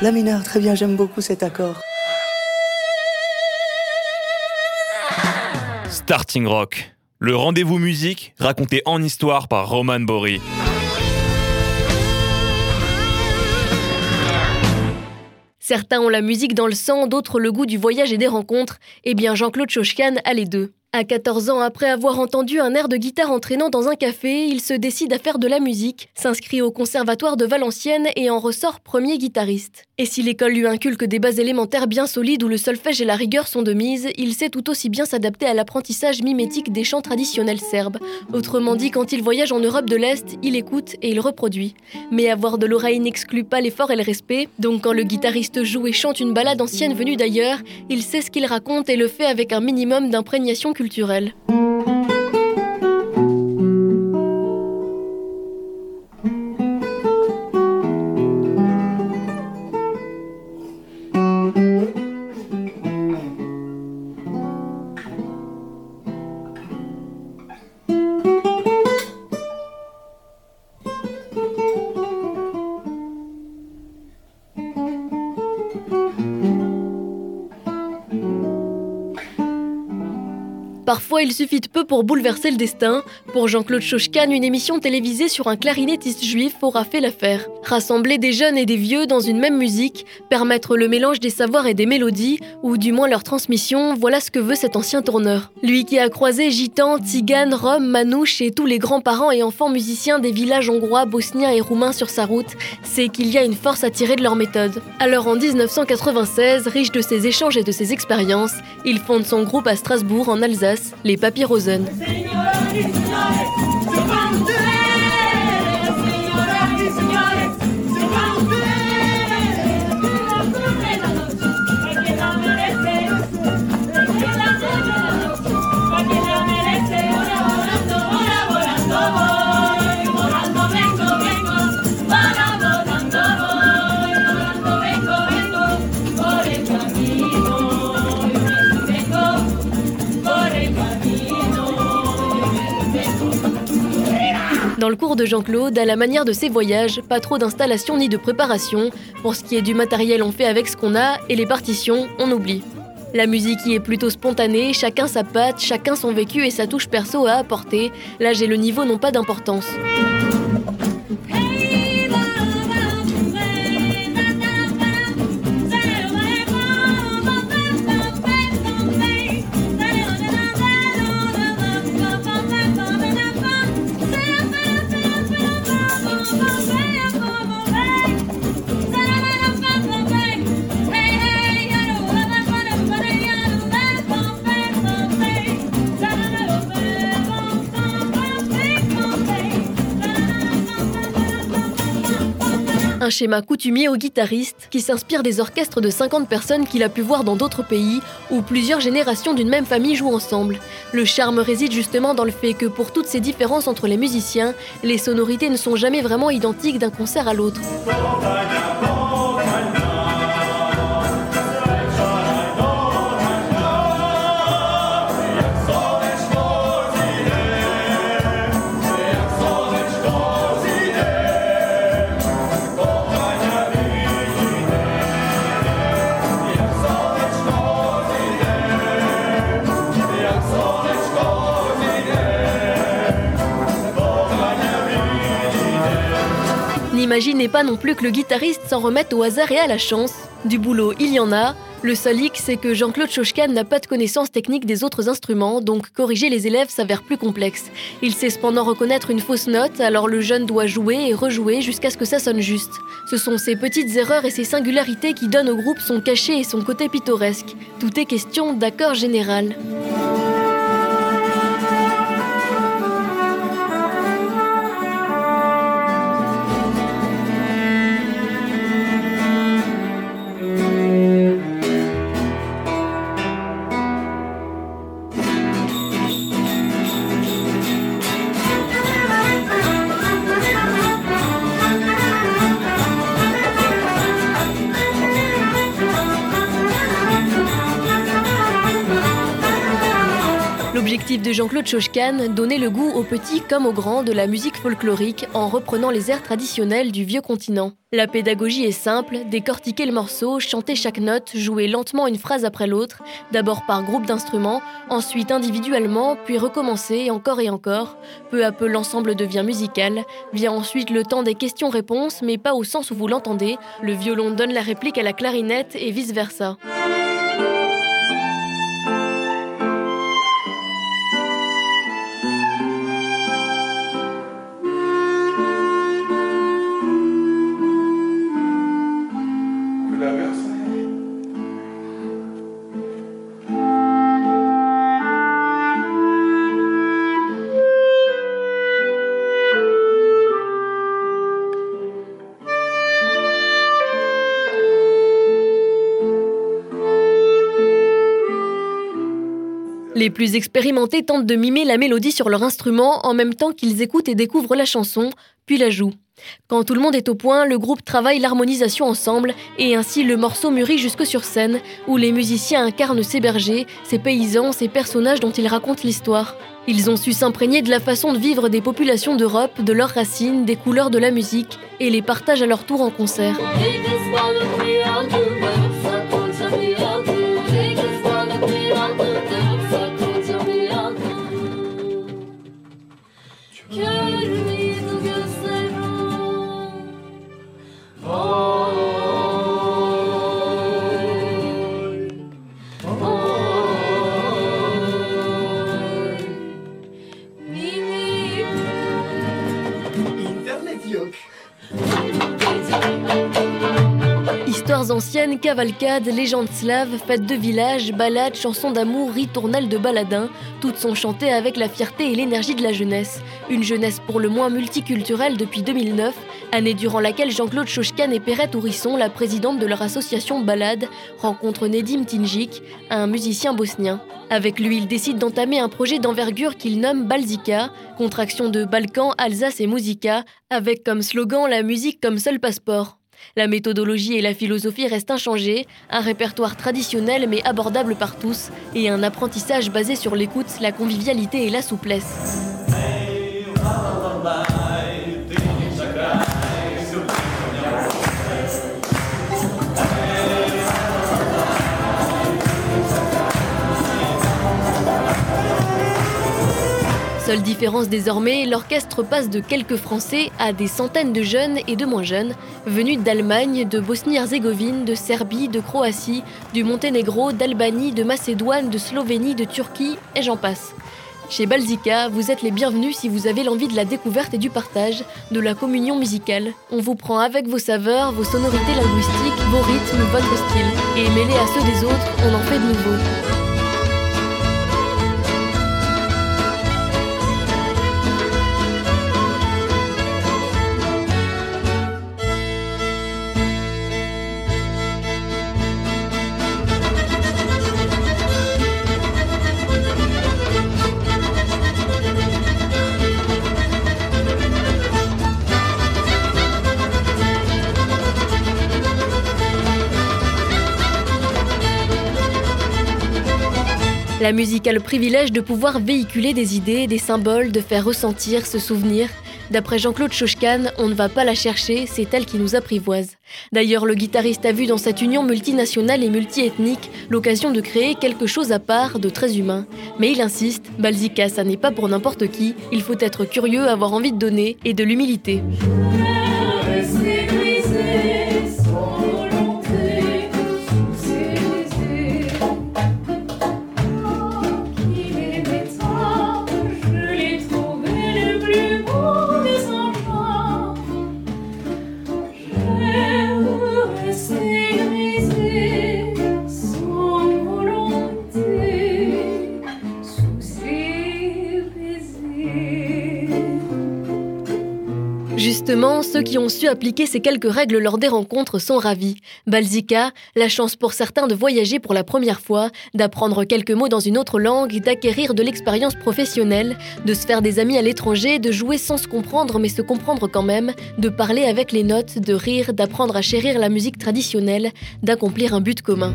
La mineur, très bien, j'aime beaucoup cet accord. Starting Rock, le rendez-vous musique raconté en histoire par Roman Bory. Certains ont la musique dans le sang, d'autres le goût du voyage et des rencontres. Eh bien, Jean-Claude Chochkan a les deux. À 14 ans, après avoir entendu un air de guitare entraînant dans un café, il se décide à faire de la musique, s'inscrit au conservatoire de Valenciennes et en ressort premier guitariste. Et si l'école lui inculque des bases élémentaires bien solides où le solfège et la rigueur sont de mise, il sait tout aussi bien s'adapter à l'apprentissage mimétique des chants traditionnels serbes. Autrement dit, quand il voyage en Europe de l'Est, il écoute et il reproduit. Mais avoir de l'oreille n'exclut pas l'effort et le respect, donc quand le guitariste joue et chante une balade ancienne venue d'ailleurs, il sait ce qu'il raconte et le fait avec un minimum d'imprégnation culturelle culturelle. Parfois, il suffit de peu pour bouleverser le destin. Pour Jean-Claude Chochkan, une émission télévisée sur un clarinettiste juif aura fait l'affaire. Rassembler des jeunes et des vieux dans une même musique, permettre le mélange des savoirs et des mélodies, ou du moins leur transmission, voilà ce que veut cet ancien tourneur. Lui qui a croisé gitans, tziganes, roms, manouches et tous les grands-parents et enfants musiciens des villages hongrois, bosniens et roumains sur sa route, sait qu'il y a une force à tirer de leur méthode. Alors en 1996, riche de ses échanges et de ses expériences, il fonde son groupe à Strasbourg, en Alsace, les Papyrosen. Dans le cours de Jean-Claude, à la manière de ses voyages, pas trop d'installation ni de préparation. Pour ce qui est du matériel, on fait avec ce qu'on a, et les partitions, on oublie. La musique y est plutôt spontanée, chacun sa patte, chacun son vécu et sa touche perso à apporter. L'âge et le niveau n'ont pas d'importance. Un schéma coutumier au guitariste qui s'inspire des orchestres de 50 personnes qu'il a pu voir dans d'autres pays où plusieurs générations d'une même famille jouent ensemble. Le charme réside justement dans le fait que pour toutes ces différences entre les musiciens, les sonorités ne sont jamais vraiment identiques d'un concert à l'autre. N'imaginez pas non plus que le guitariste s'en remette au hasard et à la chance. Du boulot, il y en a. Le seul hic, c'est que Jean-Claude Chochkan n'a pas de connaissance technique des autres instruments, donc corriger les élèves s'avère plus complexe. Il sait cependant reconnaître une fausse note, alors le jeune doit jouer et rejouer jusqu'à ce que ça sonne juste. Ce sont ces petites erreurs et ces singularités qui donnent au groupe son cachet et son côté pittoresque. Tout est question d'accord général. Jean-Claude Chochkan, donner le goût aux petits comme aux grands de la musique folklorique en reprenant les airs traditionnels du vieux continent. La pédagogie est simple, décortiquer le morceau, chanter chaque note, jouer lentement une phrase après l'autre, d'abord par groupe d'instruments, ensuite individuellement, puis recommencer encore et encore. Peu à peu l'ensemble devient musical, vient ensuite le temps des questions-réponses, mais pas au sens où vous l'entendez, le violon donne la réplique à la clarinette et vice-versa. Les plus expérimentés tentent de mimer la mélodie sur leur instrument en même temps qu'ils écoutent et découvrent la chanson, puis la jouent. Quand tout le monde est au point, le groupe travaille l'harmonisation ensemble et ainsi le morceau mûrit jusque sur scène où les musiciens incarnent ces bergers, ces paysans, ces personnages dont ils racontent l'histoire. Ils ont su s'imprégner de la façon de vivre des populations d'Europe, de leurs racines, des couleurs de la musique et les partagent à leur tour en concert. Cavalcades, légendes slaves, fêtes de village, ballades, chansons d'amour, ritournelles de baladins, toutes sont chantées avec la fierté et l'énergie de la jeunesse. Une jeunesse pour le moins multiculturelle depuis 2009, année durant laquelle Jean-Claude Chochkan et Perrette Ourisson, la présidente de leur association Balade, rencontrent Nedim Tinjik, un musicien bosnien. Avec lui, ils décident d'entamer un projet d'envergure qu'ils nomment Balzika, contraction de Balkan, Alsace et Musica, avec comme slogan la musique comme seul passeport. La méthodologie et la philosophie restent inchangées, un répertoire traditionnel mais abordable par tous, et un apprentissage basé sur l'écoute, la convivialité et la souplesse. Seule différence désormais, l'orchestre passe de quelques Français à des centaines de jeunes et de moins jeunes, venus d'Allemagne, de Bosnie-Herzégovine, de Serbie, de Croatie, du Monténégro, d'Albanie, de Macédoine, de Slovénie, de Turquie, et j'en passe. Chez Balzika, vous êtes les bienvenus si vous avez l'envie de la découverte et du partage, de la communion musicale. On vous prend avec vos saveurs, vos sonorités linguistiques, vos rythmes, votre style. Et mêlé à ceux des autres, on en fait de nouveaux. La musique a le privilège de pouvoir véhiculer des idées, des symboles, de faire ressentir, se souvenir. D'après Jean-Claude Chochkan, on ne va pas la chercher, c'est elle qui nous apprivoise. D'ailleurs, le guitariste a vu dans cette union multinationale et multiethnique l'occasion de créer quelque chose à part, de très humain. Mais il insiste, Balzika, ça n'est pas pour n'importe qui, il faut être curieux, avoir envie de donner et de l'humilité. Qui ont su appliquer ces quelques règles lors des rencontres sont ravis. Balzika, la chance pour certains de voyager pour la première fois, d'apprendre quelques mots dans une autre langue, d'acquérir de l'expérience professionnelle, de se faire des amis à l'étranger, de jouer sans se comprendre mais se comprendre quand même, de parler avec les notes, de rire, d'apprendre à chérir la musique traditionnelle, d'accomplir un but commun.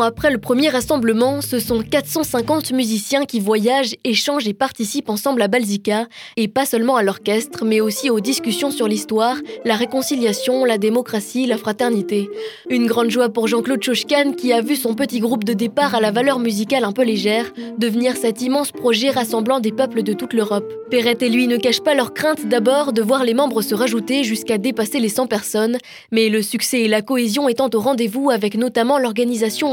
Après le premier rassemblement, ce sont 450 musiciens qui voyagent, échangent et participent ensemble à Balzika, et pas seulement à l'orchestre, mais aussi aux discussions sur l'histoire, la réconciliation, la démocratie, la fraternité. Une grande joie pour Jean-Claude Chochkan qui a vu son petit groupe de départ à la valeur musicale un peu légère devenir cet immense projet rassemblant des peuples de toute l'Europe. Perrette et lui ne cachent pas leur crainte d'abord de voir les membres se rajouter jusqu'à dépasser les 100 personnes, mais le succès et la cohésion étant au rendez-vous avec notamment l'organisation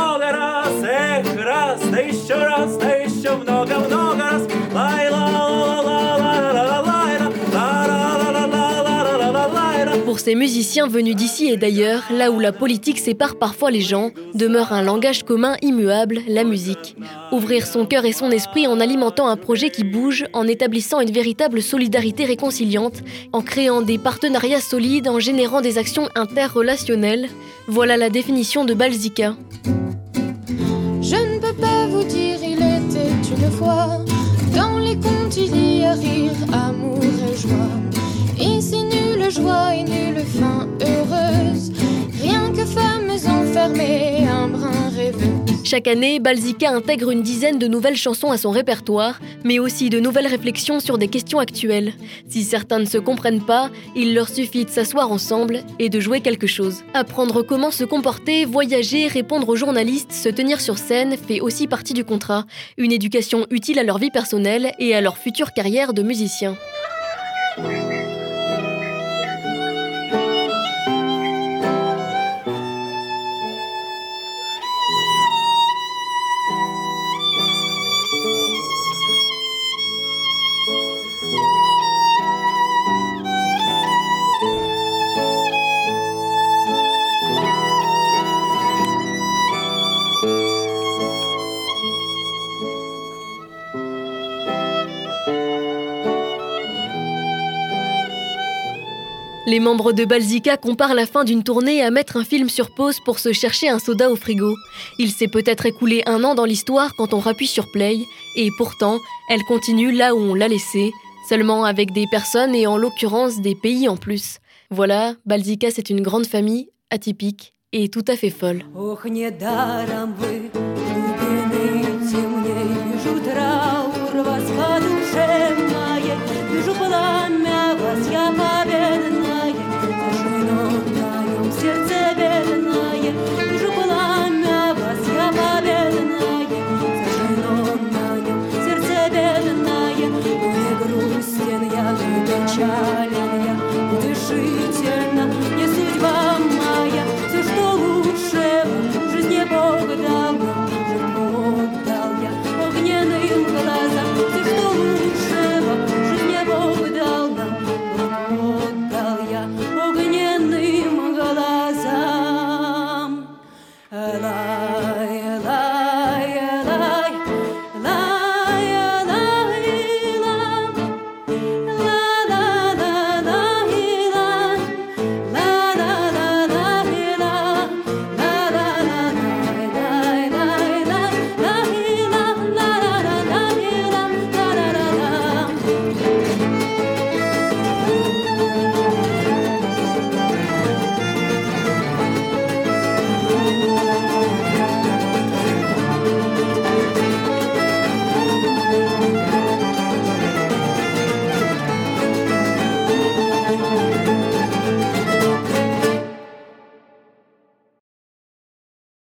раз, эх, раз, да еще раз, да еще много-много раз, лай ла ла ла ла ла ла Pour ces musiciens venus d'ici et d'ailleurs, là où la politique sépare parfois les gens, demeure un langage commun immuable, la musique. Ouvrir son cœur et son esprit en alimentant un projet qui bouge, en établissant une véritable solidarité réconciliante, en créant des partenariats solides, en générant des actions interrelationnelles. Voilà la définition de Balzika. Dans les contes, il y a rire, amour et joie. Ici, nulle joie et nulle fin heureuse. Rien que femmes enfermées, un rêveux. Chaque année, Balzika intègre une dizaine de nouvelles chansons à son répertoire, mais aussi de nouvelles réflexions sur des questions actuelles. Si certains ne se comprennent pas, il leur suffit de s'asseoir ensemble et de jouer quelque chose. Apprendre comment se comporter, voyager, répondre aux journalistes, se tenir sur scène fait aussi partie du contrat, une éducation utile à leur vie personnelle et à leur future carrière de musicien. Les membres de Balzica comparent la fin d'une tournée à mettre un film sur pause pour se chercher un soda au frigo. Il s'est peut-être écoulé un an dans l'histoire quand on rappuie sur play, et pourtant, elle continue là où on l'a laissée, seulement avec des personnes et en l'occurrence des pays en plus. Voilà, Balzica c'est une grande famille, atypique et tout à fait folle.